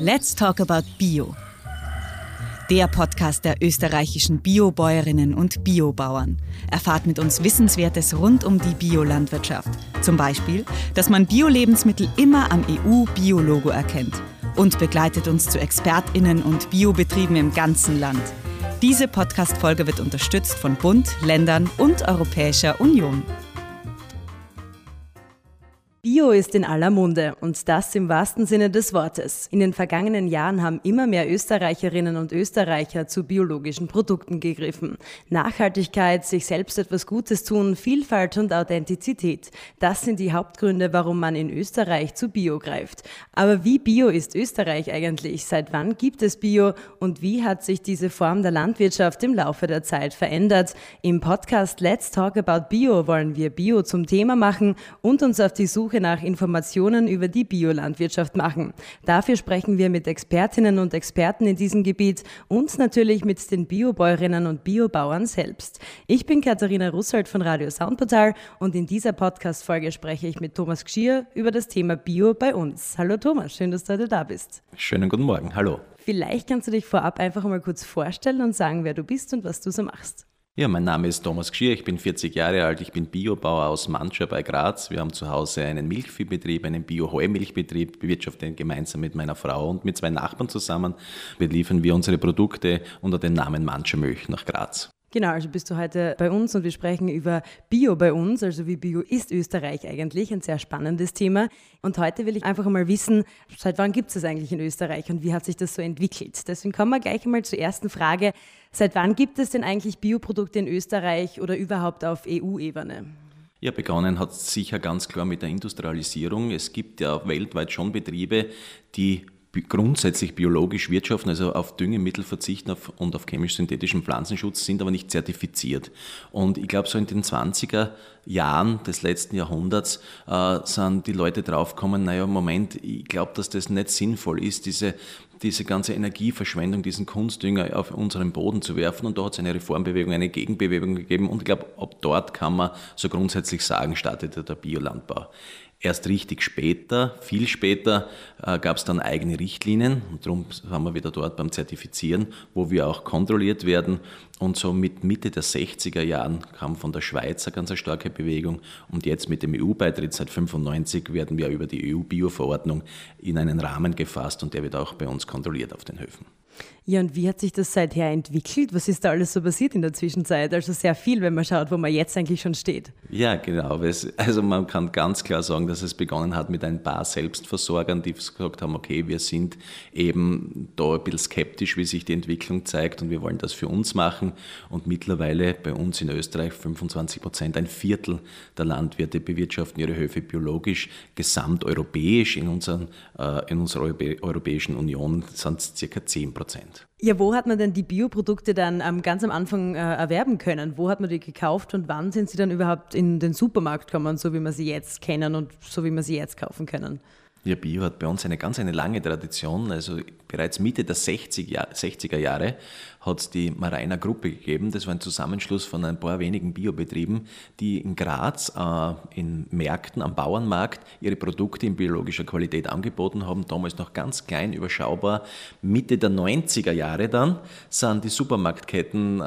Let's Talk About Bio. Der Podcast der österreichischen Biobäuerinnen und Biobauern. Erfahrt mit uns Wissenswertes rund um die Biolandwirtschaft. Zum Beispiel, dass man Bio-Lebensmittel immer am EU-Biologo erkennt. Und begleitet uns zu ExpertInnen und Biobetrieben im ganzen Land. Diese Podcast-Folge wird unterstützt von Bund, Ländern und Europäischer Union. Bio ist in aller Munde und das im wahrsten Sinne des Wortes. In den vergangenen Jahren haben immer mehr Österreicherinnen und Österreicher zu biologischen Produkten gegriffen. Nachhaltigkeit, sich selbst etwas Gutes tun, Vielfalt und Authentizität. Das sind die Hauptgründe, warum man in Österreich zu Bio greift. Aber wie bio ist Österreich eigentlich? Seit wann gibt es Bio und wie hat sich diese Form der Landwirtschaft im Laufe der Zeit verändert? Im Podcast Let's Talk About Bio wollen wir Bio zum Thema machen und uns auf die Suche Suche nach Informationen über die Biolandwirtschaft machen. Dafür sprechen wir mit Expertinnen und Experten in diesem Gebiet und natürlich mit den Biobäuerinnen und Biobauern selbst. Ich bin Katharina Russold von Radio Soundportal und in dieser Podcast-Folge spreche ich mit Thomas Gschier über das Thema Bio bei uns. Hallo Thomas, schön, dass du heute da bist. Schönen guten Morgen, hallo. Vielleicht kannst du dich vorab einfach mal kurz vorstellen und sagen, wer du bist und was du so machst. Ja, mein Name ist Thomas Gschier, ich bin 40 Jahre alt, ich bin Biobauer aus Mancha bei Graz. Wir haben zu Hause einen Milchviehbetrieb, einen Bio-Heumilchbetrieb, bewirtschaften gemeinsam mit meiner Frau und mit zwei Nachbarn zusammen. Beliefern wir unsere Produkte unter dem Namen Mancha Milch nach Graz. Genau, also bist du heute bei uns und wir sprechen über Bio bei uns, also wie Bio ist Österreich eigentlich, ein sehr spannendes Thema. Und heute will ich einfach mal wissen, seit wann gibt es das eigentlich in Österreich und wie hat sich das so entwickelt? Deswegen kommen wir gleich einmal zur ersten Frage. Seit wann gibt es denn eigentlich Bioprodukte in Österreich oder überhaupt auf EU-Ebene? Ja, begonnen hat sicher ganz klar mit der Industrialisierung. Es gibt ja weltweit schon Betriebe, die grundsätzlich biologisch wirtschaften, also auf Düngemittel verzichten und auf chemisch-synthetischen Pflanzenschutz, sind aber nicht zertifiziert. Und ich glaube, so in den 20er Jahren des letzten Jahrhunderts äh, sind die Leute draufgekommen, naja, Moment, ich glaube, dass das nicht sinnvoll ist, diese, diese ganze Energieverschwendung, diesen Kunstdünger auf unseren Boden zu werfen. Und da hat es eine Reformbewegung, eine Gegenbewegung gegeben. Und ich glaube, ab dort kann man so grundsätzlich sagen, startete der Biolandbau. Erst richtig später, viel später, äh, gab es dann eigene Richtlinien und darum sind wir wieder dort beim Zertifizieren, wo wir auch kontrolliert werden. Und so mit Mitte der 60er Jahren kam von der Schweiz eine ganz starke Bewegung und jetzt mit dem EU-Beitritt seit 95 werden wir über die EU-Bio-Verordnung in einen Rahmen gefasst und der wird auch bei uns kontrolliert auf den Höfen. Ja, und wie hat sich das seither entwickelt? Was ist da alles so passiert in der Zwischenzeit? Also sehr viel, wenn man schaut, wo man jetzt eigentlich schon steht. Ja, genau. Also man kann ganz klar sagen, dass es begonnen hat mit ein paar Selbstversorgern, die gesagt haben, okay, wir sind eben da ein bisschen skeptisch, wie sich die Entwicklung zeigt und wir wollen das für uns machen. Und mittlerweile bei uns in Österreich 25 Prozent, ein Viertel der Landwirte bewirtschaften ihre Höfe biologisch, gesamteuropäisch in, unseren, äh, in unserer Europäischen Union sind es circa 10 Prozent. Ja, wo hat man denn die Bioprodukte dann ähm, ganz am Anfang äh, erwerben können? Wo hat man die gekauft und wann sind sie dann überhaupt in den Supermarkt gekommen, so wie wir sie jetzt kennen und so wie wir sie jetzt kaufen können? Ja, Bio hat bei uns eine ganz eine lange Tradition. Also bereits Mitte der 60 Jahr, 60er Jahre hat es die Marainer Gruppe gegeben. Das war ein Zusammenschluss von ein paar wenigen Biobetrieben, die in Graz äh, in Märkten, am Bauernmarkt, ihre Produkte in biologischer Qualität angeboten haben. Damals noch ganz klein, überschaubar. Mitte der 90er Jahre dann sind die Supermarktketten äh,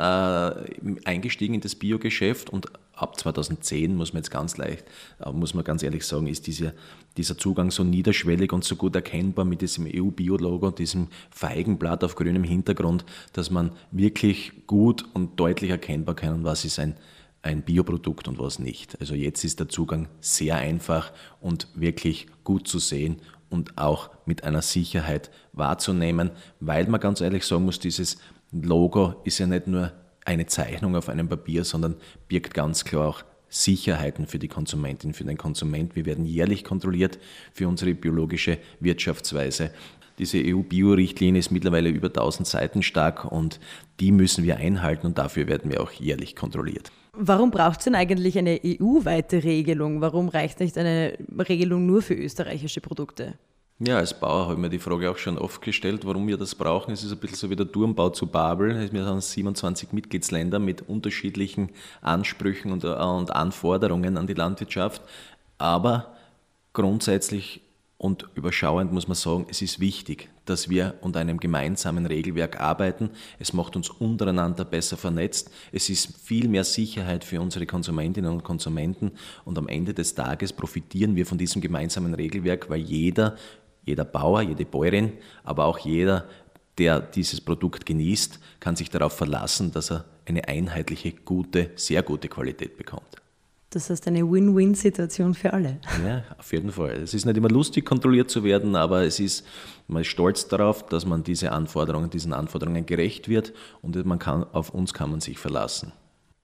eingestiegen in das Biogeschäft und ab 2010 muss man jetzt ganz leicht, äh, muss man ganz ehrlich sagen, ist dieser, dieser Zugang so niederschwellig und so gut erkennbar mit diesem EU-Bio-Logo, diesem Feigenblatt auf grünem Hintergrund, dass man wirklich gut und deutlich erkennbar kann, was ist ein, ein Bioprodukt und was nicht. Also jetzt ist der Zugang sehr einfach und wirklich gut zu sehen und auch mit einer Sicherheit wahrzunehmen, weil man ganz ehrlich sagen muss, dieses Logo ist ja nicht nur eine Zeichnung auf einem Papier, sondern birgt ganz klar auch Sicherheiten für die Konsumentin, für den Konsument. Wir werden jährlich kontrolliert für unsere biologische Wirtschaftsweise. Diese EU-Bio-Richtlinie ist mittlerweile über 1000 Seiten stark und die müssen wir einhalten und dafür werden wir auch jährlich kontrolliert. Warum braucht es denn eigentlich eine EU-weite Regelung? Warum reicht nicht eine Regelung nur für österreichische Produkte? Ja, als Bauer habe ich mir die Frage auch schon oft gestellt, warum wir das brauchen. Es ist ein bisschen so wie der Turmbau zu Babel. Wir haben 27 Mitgliedsländer mit unterschiedlichen Ansprüchen und, und Anforderungen an die Landwirtschaft. Aber grundsätzlich Und überschauend muss man sagen, es ist wichtig, dass wir unter einem gemeinsamen Regelwerk arbeiten. Es macht uns untereinander besser vernetzt. Es ist viel mehr Sicherheit für unsere Konsumentinnen und Konsumenten. Und am Ende des Tages profitieren wir von diesem gemeinsamen Regelwerk, weil jeder, jeder Bauer, jede Bäuerin, aber auch jeder, der dieses Produkt genießt, kann sich darauf verlassen, dass er eine einheitliche, gute, sehr gute Qualität bekommt. Das heißt eine Win-Win-Situation für alle. Ja, auf jeden Fall. Es ist nicht immer lustig, kontrolliert zu werden, aber es ist, man ist stolz darauf, dass man diese Anforderungen, diesen Anforderungen gerecht wird und man kann, auf uns kann man sich verlassen.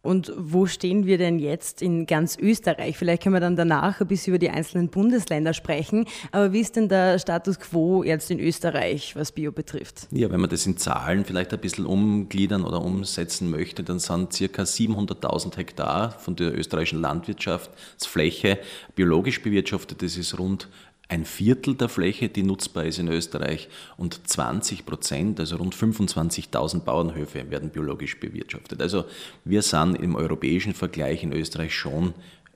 Und wo stehen wir denn jetzt in ganz Österreich? Vielleicht können wir dann danach ein bisschen über die einzelnen Bundesländer sprechen. Aber wie ist denn der Status quo jetzt in Österreich, was Bio betrifft? Ja, wenn man das in Zahlen vielleicht ein bisschen umgliedern oder umsetzen möchte, dann sind circa 700.000 Hektar von der österreichischen Landwirtschaftsfläche biologisch bewirtschaftet. Das ist rund ein Viertel der Fläche, die nutzbar ist in Österreich und 20 Prozent, also rund 25.000 Bauernhöfe werden biologisch bewirtschaftet. Also wir sind im europäischen Vergleich in Österreich schon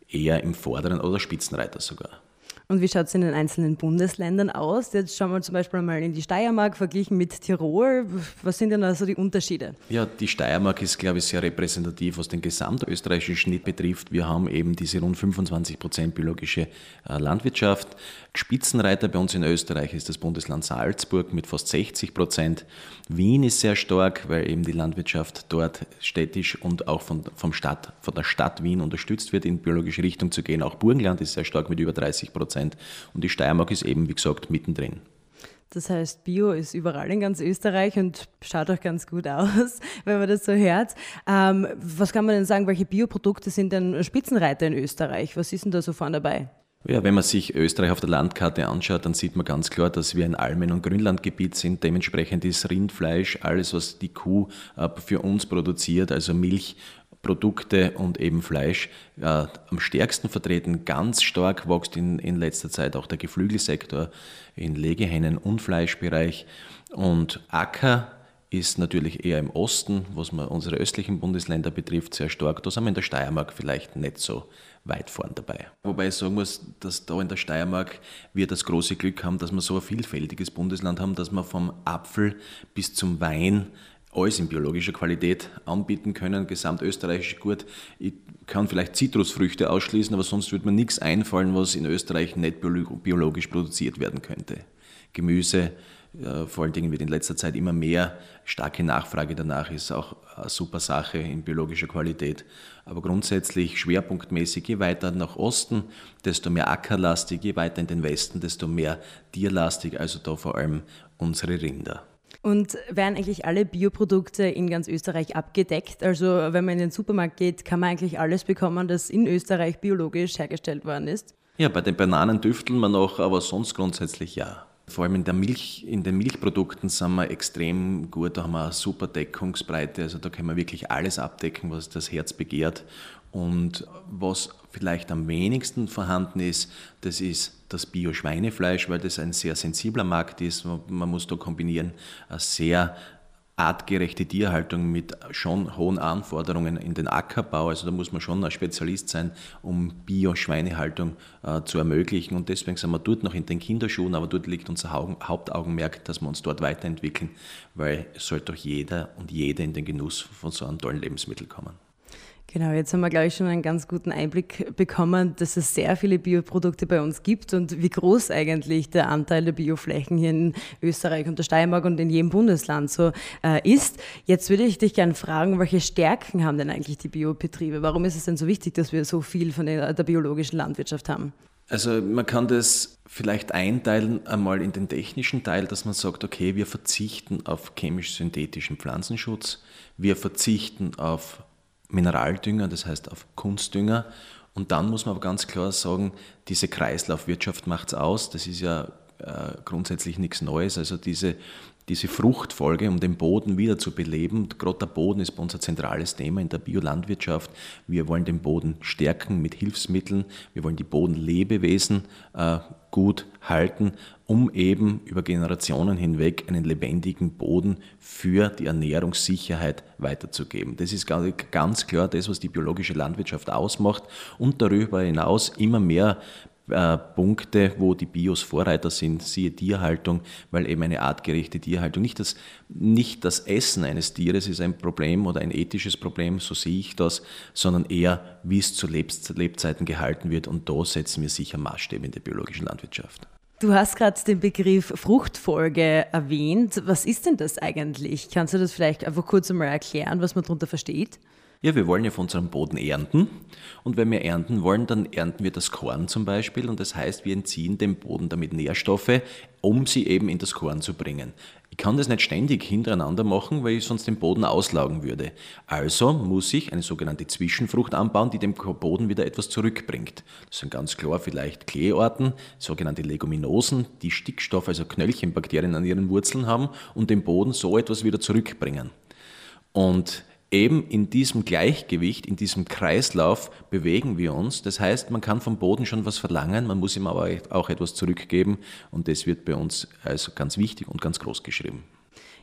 eher im vorderen oder Spitzenreiter sogar. Und wie schaut es in den einzelnen Bundesländern aus? Jetzt schauen wir zum Beispiel mal in die Steiermark verglichen mit Tirol. Was sind denn also die Unterschiede? Ja, die Steiermark ist, glaube ich, sehr repräsentativ, was den gesamtösterreichischen Schnitt betrifft. Wir haben eben diese rund 25 Prozent biologische äh, Landwirtschaft. Spitzenreiter bei uns in Österreich ist das Bundesland Salzburg mit fast 60 Prozent. Wien ist sehr stark, weil eben die Landwirtschaft dort städtisch und auch von, vom Stadt, von der Stadt Wien unterstützt wird, in biologische Richtung zu gehen. Auch Burgenland ist sehr stark mit über 30 Prozent. Und die Steiermark ist eben, wie gesagt, mittendrin. Das heißt, Bio ist überall in ganz Österreich und schaut auch ganz gut aus, wenn man das so hört. Ähm, was kann man denn sagen, welche Bioprodukte sind denn Spitzenreiter in Österreich? Was ist denn da so vorne dabei? Ja, wenn man sich Österreich auf der Landkarte anschaut, dann sieht man ganz klar, dass wir ein Almen- und Grünlandgebiet sind. Dementsprechend ist Rindfleisch, alles, was die Kuh äh, für uns produziert, also Milchprodukte und eben Fleisch, äh, am stärksten vertreten. Ganz stark wächst in, in letzter Zeit auch der Geflügelsektor in Legehennen- und Fleischbereich. Und Acker ist natürlich eher im Osten, was man unsere östlichen Bundesländer betrifft, sehr stark. Da sind wir in der Steiermark vielleicht nicht so weit vorn dabei. Wobei ich sagen muss, dass da in der Steiermark wir das große Glück haben, dass wir so ein vielfältiges Bundesland haben, dass wir vom Apfel bis zum Wein alles in biologischer Qualität anbieten können, gesamtösterreichisch gut. Ich kann vielleicht Zitrusfrüchte ausschließen, aber sonst würde mir nichts einfallen, was in Österreich nicht biologisch produziert werden könnte. Gemüse, äh, vor allen Dingen wird in letzter Zeit immer mehr starke Nachfrage danach, ist auch eine super Sache in biologischer Qualität. Aber grundsätzlich schwerpunktmäßig, je weiter nach Osten, desto mehr ackerlastig, je weiter in den Westen, desto mehr tierlastig, also da vor allem unsere Rinder. Und werden eigentlich alle Bioprodukte in ganz Österreich abgedeckt? Also wenn man in den Supermarkt geht, kann man eigentlich alles bekommen, das in Österreich biologisch hergestellt worden ist? Ja, bei den Bananen düfteln wir noch, aber sonst grundsätzlich ja. Vor allem in, der Milch, in den Milchprodukten sind wir extrem gut, da haben wir eine super Deckungsbreite, also da können wir wirklich alles abdecken, was das Herz begehrt. Und was vielleicht am wenigsten vorhanden ist, das ist das Bio-Schweinefleisch, weil das ein sehr sensibler Markt ist. Man muss da kombinieren, eine sehr artgerechte Tierhaltung mit schon hohen Anforderungen in den Ackerbau. Also da muss man schon ein Spezialist sein, um Bio-Schweinehaltung äh, zu ermöglichen. Und deswegen sind wir dort noch in den Kinderschuhen, aber dort liegt unser Hauptaugenmerk, dass wir uns dort weiterentwickeln, weil es sollte doch jeder und jede in den Genuss von so einem tollen Lebensmittel kommen. Genau, jetzt haben wir, glaube ich, schon einen ganz guten Einblick bekommen, dass es sehr viele Bioprodukte bei uns gibt und wie groß eigentlich der Anteil der Bioflächen hier in Österreich und der Steiermark und in jedem Bundesland so äh, ist. Jetzt würde ich dich gerne fragen, welche Stärken haben denn eigentlich die Biobetriebe? Warum ist es denn so wichtig, dass wir so viel von der, der biologischen Landwirtschaft haben? Also man kann das vielleicht einteilen einmal in den technischen Teil, dass man sagt, okay, wir verzichten auf chemisch-synthetischen Pflanzenschutz, wir verzichten auf Mineraldünger, das heißt auf Kunstdünger. Und dann muss man aber ganz klar sagen, diese Kreislaufwirtschaft macht es aus. Das ist ja äh, grundsätzlich nichts Neues. Also diese, diese Fruchtfolge, um den Boden wieder zu beleben. Gerade der Boden ist bei uns ein zentrales Thema in der Biolandwirtschaft. Wir wollen den Boden stärken mit Hilfsmitteln. Wir wollen die Bodenlebewesen äh, gut halten, um eben über Generationen hinweg einen lebendigen Boden für die Ernährungssicherheit weiterzugeben. Das ist ganz klar das, was die biologische Landwirtschaft ausmacht und darüber hinaus immer mehr äh, Punkte, wo die Bios Vorreiter sind, siehe Tierhaltung, weil eben eine artgerechte Tierhaltung, nicht das, nicht das Essen eines Tieres ist ein Problem oder ein ethisches Problem, so sehe ich das, sondern eher, wie es zu Lebzeiten gehalten wird. Und da setzen wir sicher Maßstäbe in der biologischen Landwirtschaft. Du hast gerade den Begriff Fruchtfolge erwähnt. Was ist denn das eigentlich? Kannst du das vielleicht einfach kurz einmal erklären, was man darunter versteht? Ja, wir wollen ja von unserem Boden ernten. Und wenn wir ernten wollen, dann ernten wir das Korn zum Beispiel. Und das heißt, wir entziehen dem Boden damit Nährstoffe, um sie eben in das Korn zu bringen. Ich kann das nicht ständig hintereinander machen, weil ich sonst den Boden auslaugen würde. Also muss ich eine sogenannte Zwischenfrucht anbauen, die dem Boden wieder etwas zurückbringt. Das sind ganz klar vielleicht Kleearten, sogenannte Leguminosen, die Stickstoff, also Knöllchenbakterien an ihren Wurzeln haben und dem Boden so etwas wieder zurückbringen. Und eben in diesem Gleichgewicht, in diesem Kreislauf bewegen wir uns. Das heißt, man kann vom Boden schon was verlangen, man muss ihm aber auch etwas zurückgeben und das wird bei uns also ganz wichtig und ganz groß geschrieben.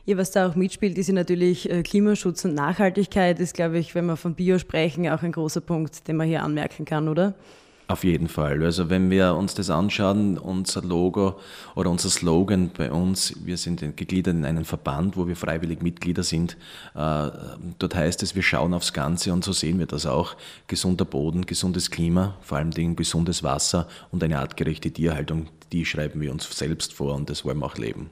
Ja, was da auch mitspielt, ist ja natürlich äh, Klimaschutz und Nachhaltigkeit, ist, glaube ich, wenn wir von Bio sprechen, auch ein großer Punkt, den man hier anmerken kann, oder? Auf jeden Fall. Also wenn wir uns das anschauen, unser Logo oder unser Slogan bei uns, wir sind gegliedert in einen Verband, wo wir freiwillig Mitglieder sind. Äh, dort heißt es, wir schauen aufs Ganze und so sehen wir das auch. Gesunder Boden, gesundes Klima, vor allem Dingen gesundes Wasser und eine artgerechte Tierhaltung, die schreiben wir uns selbst vor und das wollen wir auch leben.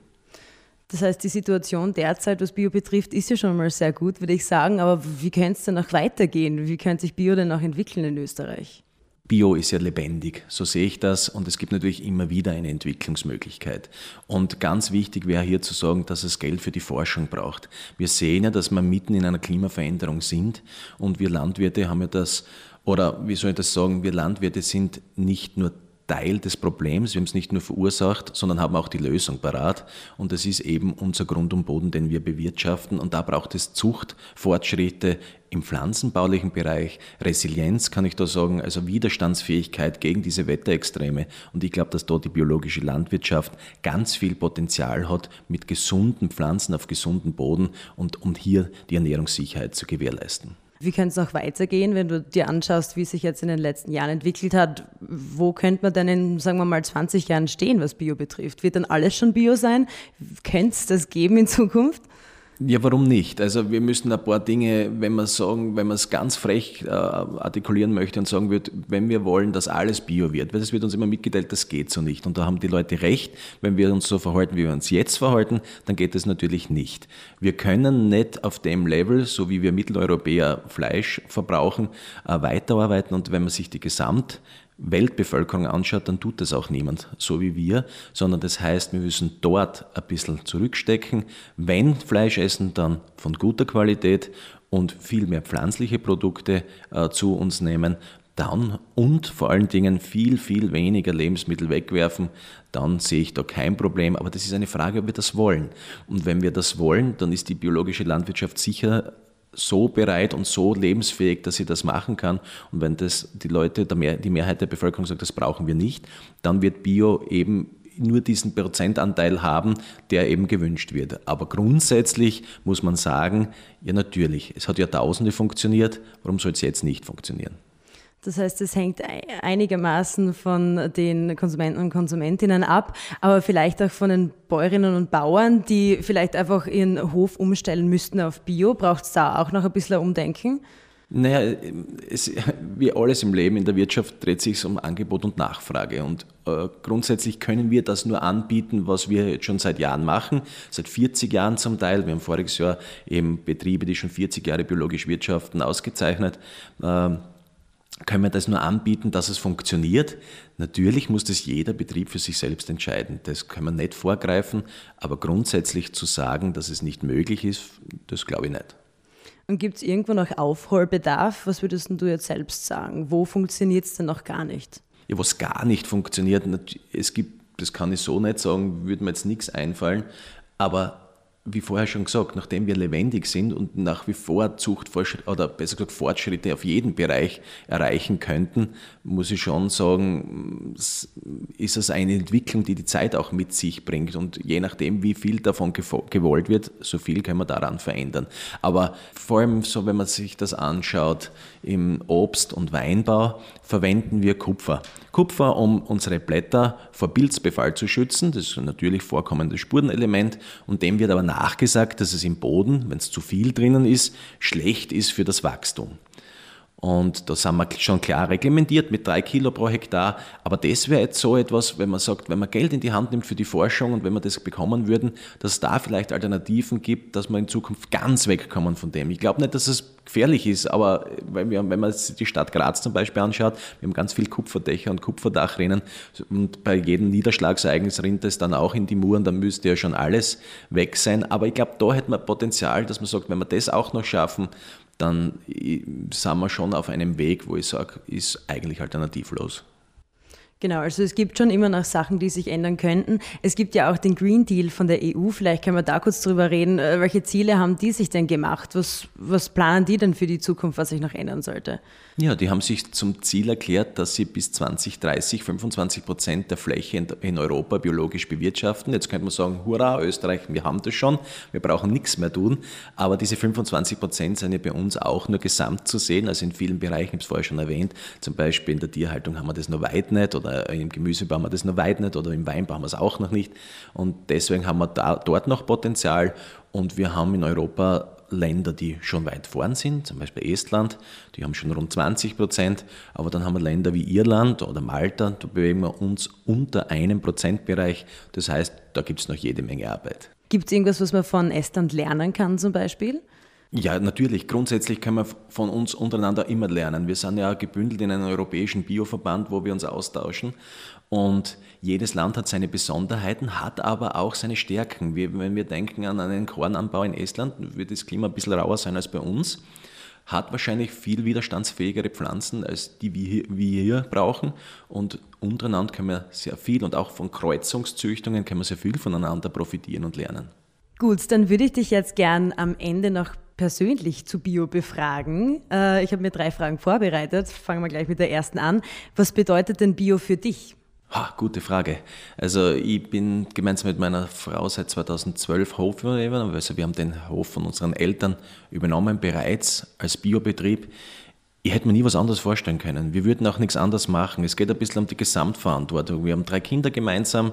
Das heißt, die Situation derzeit, was Bio betrifft, ist ja schon mal sehr gut, würde ich sagen. Aber wie könnte es denn noch weitergehen? Wie könnte sich Bio denn noch entwickeln in Österreich? Bio ist ja lebendig, so sehe ich das und es gibt natürlich immer wieder eine Entwicklungsmöglichkeit. Und ganz wichtig wäre hier zu sagen, dass es Geld für die Forschung braucht. Wir sehen ja, dass wir mitten in einer Klimaveränderung sind und wir Landwirte haben ja das, oder wie soll ich das sagen, wir Landwirte sind nicht nur Teil des Problems. Wir haben es nicht nur verursacht, sondern haben auch die Lösung parat. Und das ist eben unser Grund und Boden, den wir bewirtschaften. Und da braucht es Zucht, Fortschritte im pflanzenbaulichen Bereich, Resilienz kann ich da sagen, also Widerstandsfähigkeit gegen diese Wetterextreme. Und ich glaube, dass dort die biologische Landwirtschaft ganz viel Potenzial hat, mit gesunden Pflanzen auf gesunden Boden und um hier die Ernährungssicherheit zu gewährleisten. Wie könnte es noch weitergehen, wenn du dir anschaust, wie es sich jetzt in den letzten Jahren entwickelt hat? Wo könnte man denn in, sagen wir mal, 20 Jahren stehen, was Bio betrifft? Wird dann alles schon Bio sein? Könnte es das geben in Zukunft? Ja, warum nicht? Also wir müssen ein paar Dinge, wenn man sagen, wenn man es ganz frech äh, artikulieren möchte und sagen wird, wenn wir wollen, dass alles Bio wird, weil das wird uns immer mitgeteilt, das geht so nicht. Und da haben die Leute recht, wenn wir uns so verhalten, wie wir uns jetzt verhalten, dann geht es natürlich nicht. Wir können nicht auf dem Level, so wie wir Mitteleuropäer Fleisch verbrauchen, äh, weiterarbeiten. Und wenn man sich die Gesamt Weltbevölkerung anschaut, dann tut das auch niemand, so wie wir, sondern das heißt, wir müssen dort ein bisschen zurückstecken. Wenn Fleisch essen, dann von guter Qualität und viel mehr pflanzliche Produkte äh, zu uns nehmen, dann und vor allen Dingen viel, viel weniger Lebensmittel wegwerfen, dann sehe ich da kein Problem. Aber das ist eine Frage, ob wir das wollen. Und wenn wir das wollen, dann ist die biologische Landwirtschaft sicher so bereit und so lebensfähig, dass sie das machen kann. Und wenn das die Leute, die Mehrheit der Bevölkerung sagt, das brauchen wir nicht, dann wird Bio eben nur diesen Prozentanteil haben, der eben gewünscht wird. Aber grundsätzlich muss man sagen, ja natürlich, es hat Jahrtausende funktioniert, warum soll es jetzt nicht funktionieren? Das heißt, es hängt einigermaßen von den Konsumenten und Konsumentinnen ab, aber vielleicht auch von den Bäuerinnen und Bauern, die vielleicht einfach ihren Hof umstellen müssten auf Bio. Braucht es da auch noch ein bisschen Umdenken? Naja, es, wie alles im Leben in der Wirtschaft dreht sich um Angebot und Nachfrage. Und äh, grundsätzlich können wir das nur anbieten, was wir jetzt schon seit Jahren machen, seit 40 Jahren zum Teil. Wir haben voriges Jahr eben Betriebe, die schon 40 Jahre biologisch wirtschaften, ausgezeichnet. Äh, können wir das nur anbieten, dass es funktioniert. Natürlich muss das jeder Betrieb für sich selbst entscheiden. Das können wir nicht vorgreifen, aber grundsätzlich zu sagen, dass es nicht möglich ist, das glaube ich nicht. Und gibt es irgendwo noch Aufholbedarf? Was würdest du jetzt selbst sagen? Wo funktioniert es denn noch gar nicht? Ja, was gar nicht funktioniert, es gibt, das kann ich so nicht sagen, würde mir jetzt nichts einfallen, aber wie vorher schon gesagt, nachdem wir lebendig sind und nach wie vor Zuchtfortschritte oder besser gesagt Fortschritte auf jeden Bereich erreichen könnten, muss ich schon sagen, ist es eine Entwicklung, die die Zeit auch mit sich bringt. Und je nachdem, wie viel davon gewollt wird, so viel können wir daran verändern. Aber vor allem so, wenn man sich das anschaut, im Obst- und Weinbau verwenden wir Kupfer. Kupfer, um unsere Blätter vor Pilzbefall zu schützen. Das ist ein natürlich vorkommendes Spurenelement und dem wird aber nachgesagt, dass es im Boden, wenn es zu viel drinnen ist, schlecht ist für das Wachstum. Und da sind wir schon klar reglementiert mit drei Kilo pro Hektar. Aber das wäre jetzt so etwas, wenn man sagt, wenn man Geld in die Hand nimmt für die Forschung und wenn wir das bekommen würden, dass es da vielleicht Alternativen gibt, dass wir in Zukunft ganz wegkommen von dem. Ich glaube nicht, dass es gefährlich ist, aber wenn, wir, wenn man die Stadt Graz zum Beispiel anschaut, wir haben ganz viel Kupferdächer und Kupferdachrinnen und bei jedem Niederschlagsereignis rinnt es dann auch in die Muren, dann müsste ja schon alles weg sein. Aber ich glaube, da hätte man Potenzial, dass man sagt, wenn wir das auch noch schaffen, dann sind wir schon auf einem Weg, wo ich sage, ist eigentlich alternativlos. Genau, also es gibt schon immer noch Sachen, die sich ändern könnten. Es gibt ja auch den Green Deal von der EU. Vielleicht können wir da kurz drüber reden. Äh, welche Ziele haben die sich denn gemacht? Was, was planen die denn für die Zukunft, was sich noch ändern sollte? Ja, die haben sich zum Ziel erklärt, dass sie bis 2030 25 Prozent der Fläche in Europa biologisch bewirtschaften. Jetzt könnte man sagen, hurra, Österreich, wir haben das schon, wir brauchen nichts mehr tun. Aber diese 25 Prozent sind ja bei uns auch nur gesamt zu sehen, also in vielen Bereichen, ich habe es vorher schon erwähnt, zum Beispiel in der Tierhaltung haben wir das noch weit nicht oder im Gemüsebau haben wir das noch weit nicht oder im Weinbau haben wir es auch noch nicht. Und deswegen haben wir da, dort noch Potenzial und wir haben in Europa Länder, die schon weit vorn sind, zum Beispiel Estland, die haben schon rund 20 Prozent, aber dann haben wir Länder wie Irland oder Malta, da bewegen wir uns unter einem Prozentbereich. Das heißt, da gibt es noch jede Menge Arbeit. Gibt es irgendwas, was man von Estland lernen kann zum Beispiel? Ja, natürlich. Grundsätzlich können wir von uns untereinander immer lernen. Wir sind ja gebündelt in einem europäischen Bioverband, wo wir uns austauschen. Und jedes Land hat seine Besonderheiten, hat aber auch seine Stärken. Wir, wenn wir denken an einen Kornanbau in Estland, wird das Klima ein bisschen rauer sein als bei uns hat wahrscheinlich viel widerstandsfähigere Pflanzen, als die wir hier brauchen. Und untereinander können wir sehr viel und auch von Kreuzungszüchtungen können wir sehr viel voneinander profitieren und lernen. Gut, dann würde ich dich jetzt gern am Ende noch persönlich zu Bio befragen. Äh, ich habe mir drei Fragen vorbereitet. Fangen wir gleich mit der ersten an. Was bedeutet denn Bio für dich? Ha, gute Frage. Also ich bin gemeinsam mit meiner Frau seit 2012 Hofübernehmer. Also wir haben den Hof von unseren Eltern übernommen bereits als Biobetrieb. Ich hätte mir nie was anderes vorstellen können. Wir würden auch nichts anderes machen. Es geht ein bisschen um die Gesamtverantwortung. Wir haben drei Kinder gemeinsam.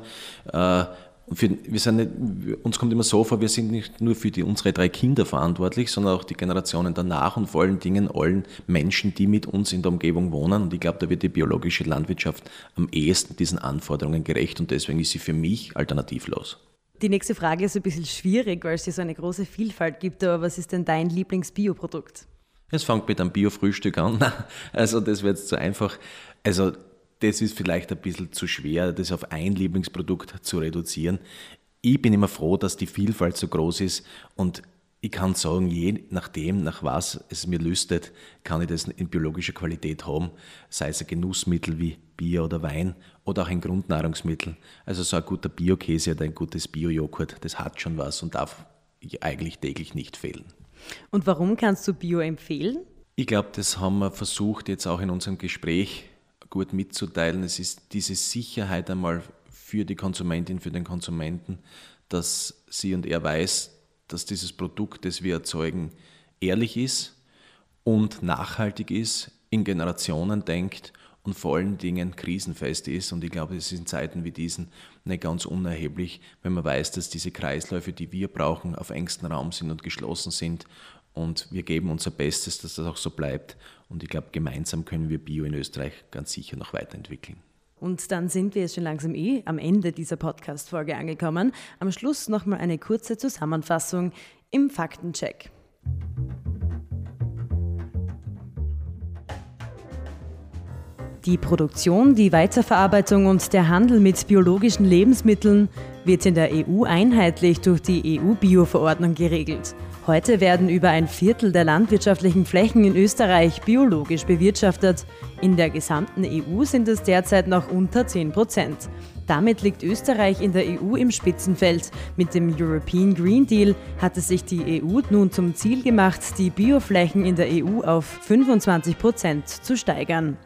Für, wir sind nicht, uns kommt immer so vor, wir sind nicht nur für die, unsere drei Kinder verantwortlich, sondern auch die Generationen danach und vor allen Dingen allen Menschen, die mit uns in der Umgebung wohnen. Und ich glaube, da wird die biologische Landwirtschaft am ehesten diesen Anforderungen gerecht und deswegen ist sie für mich alternativlos. Die nächste Frage ist ein bisschen schwierig, weil es hier so eine große Vielfalt gibt, aber was ist denn dein Lieblingsbioprodukt? Es fängt mit einem Biofrühstück an. Also das wird jetzt zu einfach. Also das ist vielleicht ein bisschen zu schwer, das auf ein Lieblingsprodukt zu reduzieren. Ich bin immer froh, dass die Vielfalt so groß ist und ich kann sagen, je nachdem, nach was es mir lüstet, kann ich das in biologischer Qualität haben, sei es ein Genussmittel wie Bier oder Wein oder auch ein Grundnahrungsmittel. Also so ein guter Biokäse oder ein gutes Bio-Joghurt, das hat schon was und darf eigentlich täglich nicht fehlen. Und warum kannst du Bio empfehlen? Ich glaube, das haben wir versucht jetzt auch in unserem Gespräch gut mitzuteilen. Es ist diese Sicherheit einmal für die Konsumentin, für den Konsumenten, dass sie und er weiß, dass dieses Produkt, das wir erzeugen, ehrlich ist und nachhaltig ist, in Generationen denkt und vor allen Dingen krisenfest ist. Und ich glaube, es ist in Zeiten wie diesen nicht ganz unerheblich, wenn man weiß, dass diese Kreisläufe, die wir brauchen, auf engstem Raum sind und geschlossen sind. Und wir geben unser Bestes, dass das auch so bleibt. Und ich glaube, gemeinsam können wir Bio in Österreich ganz sicher noch weiterentwickeln. Und dann sind wir jetzt schon langsam eh am Ende dieser Podcast-Folge angekommen. Am Schluss nochmal eine kurze Zusammenfassung im Faktencheck. Die Produktion, die Weiterverarbeitung und der Handel mit biologischen Lebensmitteln wird in der EU einheitlich durch die EU-Bio-Verordnung geregelt. Heute werden über ein Viertel der landwirtschaftlichen Flächen in Österreich biologisch bewirtschaftet. In der gesamten EU sind es derzeit noch unter 10 Prozent. Damit liegt Österreich in der EU im Spitzenfeld. Mit dem European Green Deal hatte sich die EU nun zum Ziel gemacht, die Bioflächen in der EU auf 25 Prozent zu steigern.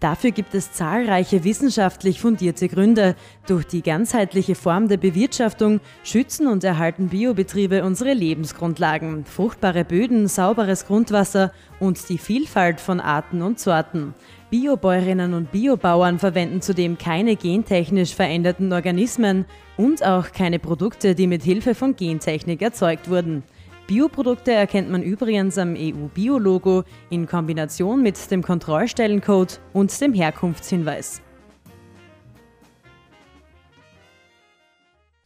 Dafür gibt es zahlreiche wissenschaftlich fundierte Gründe. Durch die ganzheitliche Form der Bewirtschaftung schützen und erhalten Biobetriebe unsere Lebensgrundlagen, fruchtbare Böden, sauberes Grundwasser und die Vielfalt von Arten und Sorten. Biobäuerinnen und Biobauern verwenden zudem keine gentechnisch veränderten Organismen und auch keine Produkte, die mit Hilfe von Gentechnik erzeugt wurden. Bioprodukte erkennt man übrigens am EU-Bio-Logo in Kombination mit dem Kontrollstellencode und dem Herkunftshinweis.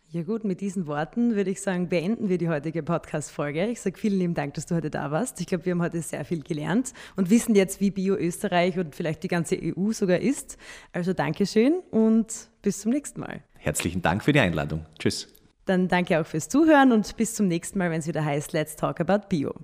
Ja gut, mit diesen Worten würde ich sagen, beenden wir die heutige Podcast-Folge. Ich sage vielen lieben Dank, dass du heute da warst. Ich glaube, wir haben heute sehr viel gelernt und wissen jetzt, wie Bio Österreich und vielleicht die ganze EU sogar ist. Also Dankeschön und bis zum nächsten Mal. Herzlichen Dank für die Einladung. Tschüss. Dann danke auch fürs Zuhören und bis zum nächsten Mal, wenn es wieder heißt Let's Talk About Bio.